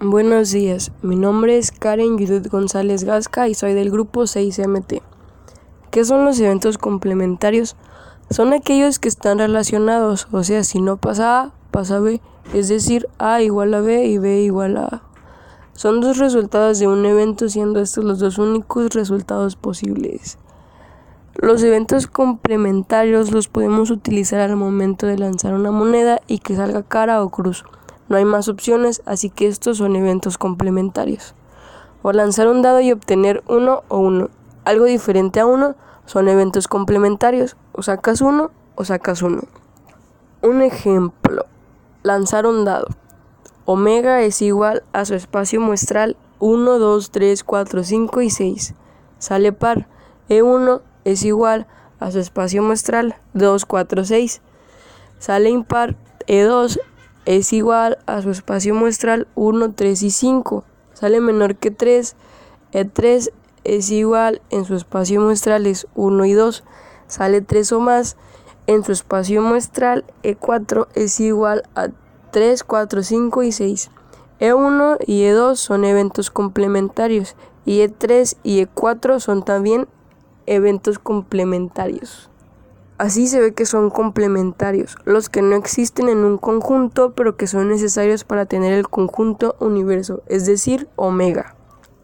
Buenos días, mi nombre es Karen Judith González Gasca y soy del grupo 6MT. ¿Qué son los eventos complementarios? Son aquellos que están relacionados, o sea, si no pasa A, pasa B, es decir, A igual a B y B igual a A. Son dos resultados de un evento, siendo estos los dos únicos resultados posibles. Los eventos complementarios los podemos utilizar al momento de lanzar una moneda y que salga cara o cruz. No hay más opciones, así que estos son eventos complementarios. O lanzar un dado y obtener uno o uno. Algo diferente a uno son eventos complementarios. O sacas uno o sacas uno. Un ejemplo. Lanzar un dado. Omega es igual a su espacio muestral 1, 2, 3, 4, 5 y 6. Sale par. E1 es igual a su espacio muestral 2, 4, 6. Sale impar. E2 es igual a su espacio muestral 1, 3 y 5. Sale menor que 3. E3 es igual en su espacio muestral es 1 y 2. Sale 3 o más. En su espacio muestral E4 es igual a 3, 4, 5 y 6. E1 y E2 son eventos complementarios y E3 y E4 son también eventos complementarios. Así se ve que son complementarios, los que no existen en un conjunto pero que son necesarios para tener el conjunto universo, es decir, omega.